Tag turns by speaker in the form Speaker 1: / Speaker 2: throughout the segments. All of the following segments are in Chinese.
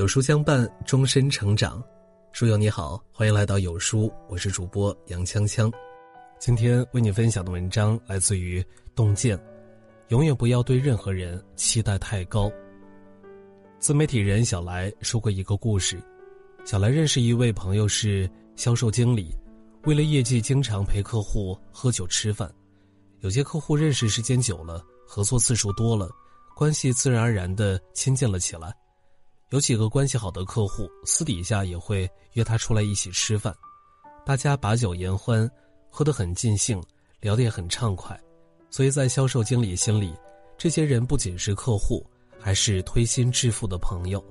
Speaker 1: 有书相伴，终身成长。书友你好，欢迎来到有书，我是主播杨锵锵。今天为你分享的文章来自于洞见。永远不要对任何人期待太高。自媒体人小来说过一个故事：小来认识一位朋友是销售经理，为了业绩，经常陪客户喝酒吃饭。有些客户认识时间久了，合作次数多了，关系自然而然的亲近了起来。有几个关系好的客户，私底下也会约他出来一起吃饭，大家把酒言欢，喝得很尽兴，聊得也很畅快。所以在销售经理心里，这些人不仅是客户，还是推心置腹的朋友。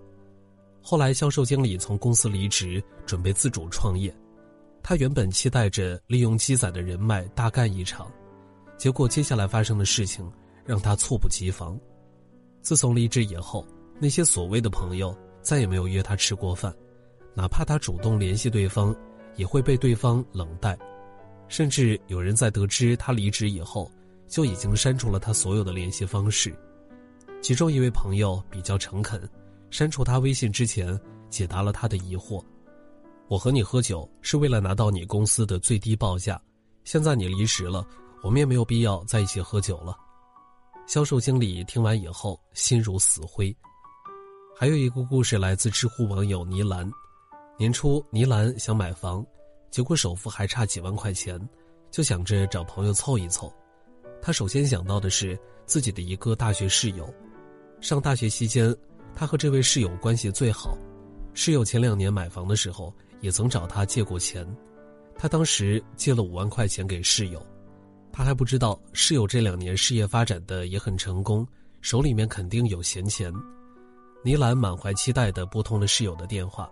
Speaker 1: 后来，销售经理从公司离职，准备自主创业。他原本期待着利用积攒的人脉大干一场，结果接下来发生的事情让他猝不及防。自从离职以后。那些所谓的朋友再也没有约他吃过饭，哪怕他主动联系对方，也会被对方冷淡，甚至有人在得知他离职以后，就已经删除了他所有的联系方式。其中一位朋友比较诚恳，删除他微信之前解答了他的疑惑：“我和你喝酒是为了拿到你公司的最低报价，现在你离职了，我们也没有必要在一起喝酒了。”销售经理听完以后心如死灰。还有一个故事来自知乎网友倪兰。年初，倪兰想买房，结果首付还差几万块钱，就想着找朋友凑一凑。她首先想到的是自己的一个大学室友。上大学期间，她和这位室友关系最好。室友前两年买房的时候，也曾找她借过钱。她当时借了五万块钱给室友。她还不知道室友这两年事业发展的也很成功，手里面肯定有闲钱。倪兰满怀期待地拨通了室友的电话，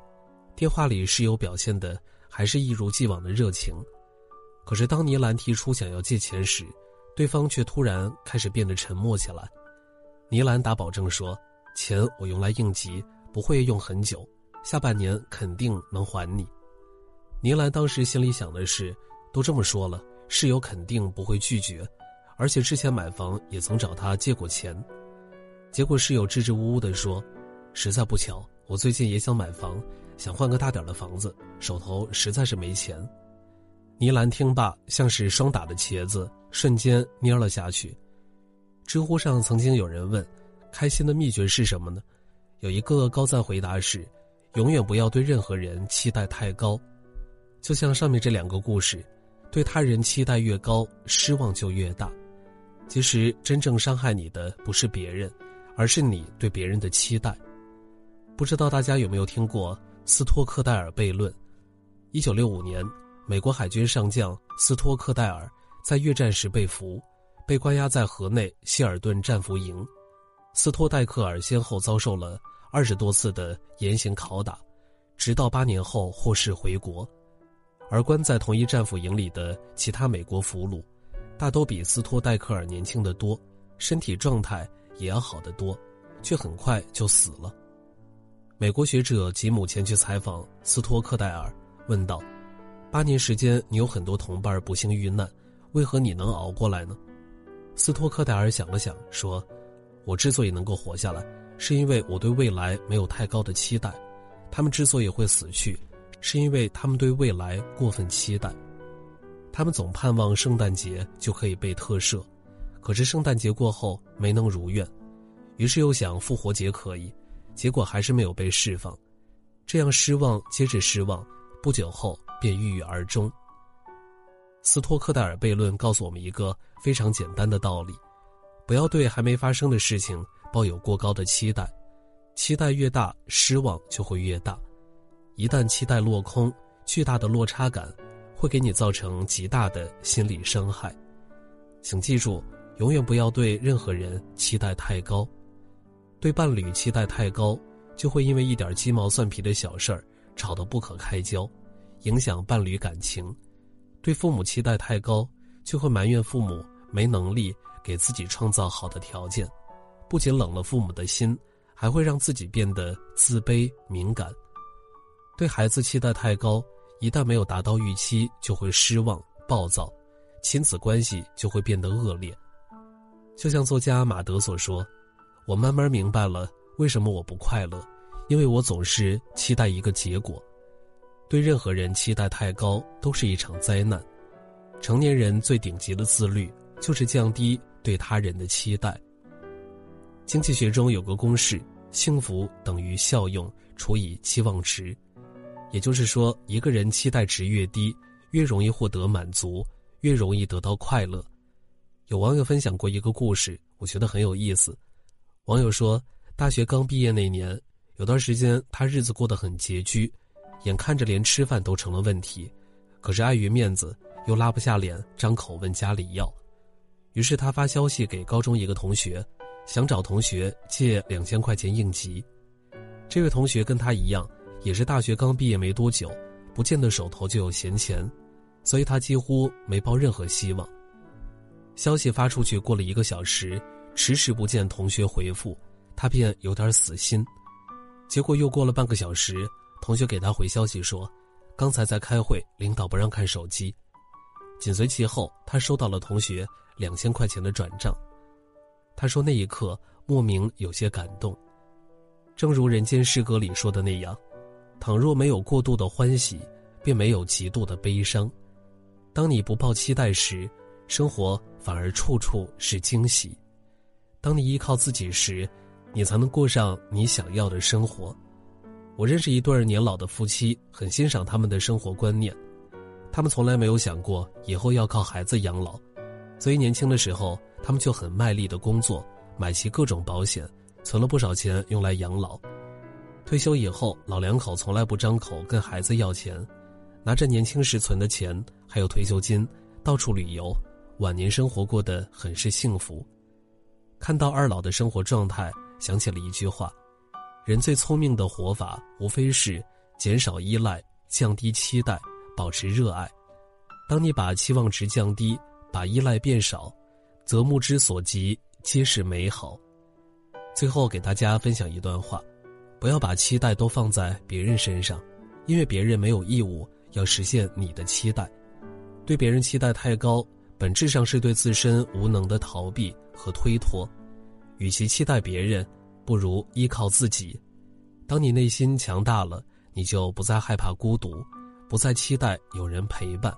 Speaker 1: 电话里室友表现的还是一如既往的热情。可是当倪兰提出想要借钱时，对方却突然开始变得沉默起来。倪兰打保证说：“钱我用来应急，不会用很久，下半年肯定能还你。”倪兰当时心里想的是：都这么说了，室友肯定不会拒绝，而且之前买房也曾找他借过钱。结果室友支支吾吾地说。实在不巧，我最近也想买房，想换个大点的房子，手头实在是没钱。倪兰听罢，像是霜打的茄子，瞬间蔫了下去。知乎上曾经有人问：“开心的秘诀是什么呢？”有一个高赞回答是：“永远不要对任何人期待太高。”就像上面这两个故事，对他人期待越高，失望就越大。其实真正伤害你的不是别人，而是你对别人的期待。不知道大家有没有听过斯托克戴尔悖论？一九六五年，美国海军上将斯托克戴尔在越战时被俘，被关押在河内希尔顿战俘营。斯托戴克尔先后遭受了二十多次的严刑拷打，直到八年后获释回国。而关在同一战俘营里的其他美国俘虏，大都比斯托戴克尔年轻得多，身体状态也要好得多，却很快就死了。美国学者吉姆前去采访斯托克戴尔，问道：“八年时间，你有很多同伴不幸遇难，为何你能熬过来呢？”斯托克戴尔想了想，说：“我之所以能够活下来，是因为我对未来没有太高的期待。他们之所以会死去，是因为他们对未来过分期待。他们总盼望圣诞节就可以被特赦，可是圣诞节过后没能如愿，于是又想复活节可以。”结果还是没有被释放，这样失望接着失望，不久后便郁郁而终。斯托克戴尔悖论告诉我们一个非常简单的道理：不要对还没发生的事情抱有过高的期待，期待越大，失望就会越大。一旦期待落空，巨大的落差感会给你造成极大的心理伤害。请记住，永远不要对任何人期待太高。对伴侣期待太高，就会因为一点鸡毛蒜皮的小事儿吵得不可开交，影响伴侣感情；对父母期待太高，就会埋怨父母没能力给自己创造好的条件，不仅冷了父母的心，还会让自己变得自卑敏感。对孩子期待太高，一旦没有达到预期，就会失望暴躁，亲子关系就会变得恶劣。就像作家马德所说。我慢慢明白了为什么我不快乐，因为我总是期待一个结果。对任何人期待太高，都是一场灾难。成年人最顶级的自律，就是降低对他人的期待。经济学中有个公式：幸福等于效用除以期望值。也就是说，一个人期待值越低，越容易获得满足，越容易得到快乐。有网友分享过一个故事，我觉得很有意思。网友说，大学刚毕业那年，有段时间他日子过得很拮据，眼看着连吃饭都成了问题，可是碍于面子，又拉不下脸张口问家里要。于是他发消息给高中一个同学，想找同学借两千块钱应急。这位同学跟他一样。也是大学刚毕业没多久，不见得手头就有闲钱，所以他几乎没抱任何希望。消息发出去过了一个小时，迟迟不见同学回复，他便有点死心。结果又过了半个小时，同学给他回消息说：“刚才在开会，领导不让看手机。”紧随其后，他收到了同学两千块钱的转账。他说那一刻莫名有些感动，正如《人间失格》里说的那样。倘若没有过度的欢喜，便没有极度的悲伤。当你不抱期待时，生活反而处处是惊喜。当你依靠自己时，你才能过上你想要的生活。我认识一对年老的夫妻，很欣赏他们的生活观念。他们从来没有想过以后要靠孩子养老，所以年轻的时候，他们就很卖力的工作，买齐各种保险，存了不少钱用来养老。退休以后，老两口从来不张口跟孩子要钱，拿着年轻时存的钱还有退休金，到处旅游，晚年生活过得很是幸福。看到二老的生活状态，想起了一句话：人最聪明的活法，无非是减少依赖、降低期待、保持热爱。当你把期望值降低，把依赖变少，则目之所及皆是美好。最后给大家分享一段话。不要把期待都放在别人身上，因为别人没有义务要实现你的期待。对别人期待太高，本质上是对自身无能的逃避和推脱。与其期待别人，不如依靠自己。当你内心强大了，你就不再害怕孤独，不再期待有人陪伴。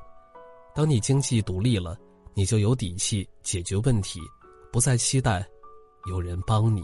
Speaker 1: 当你经济独立了，你就有底气解决问题，不再期待有人帮你。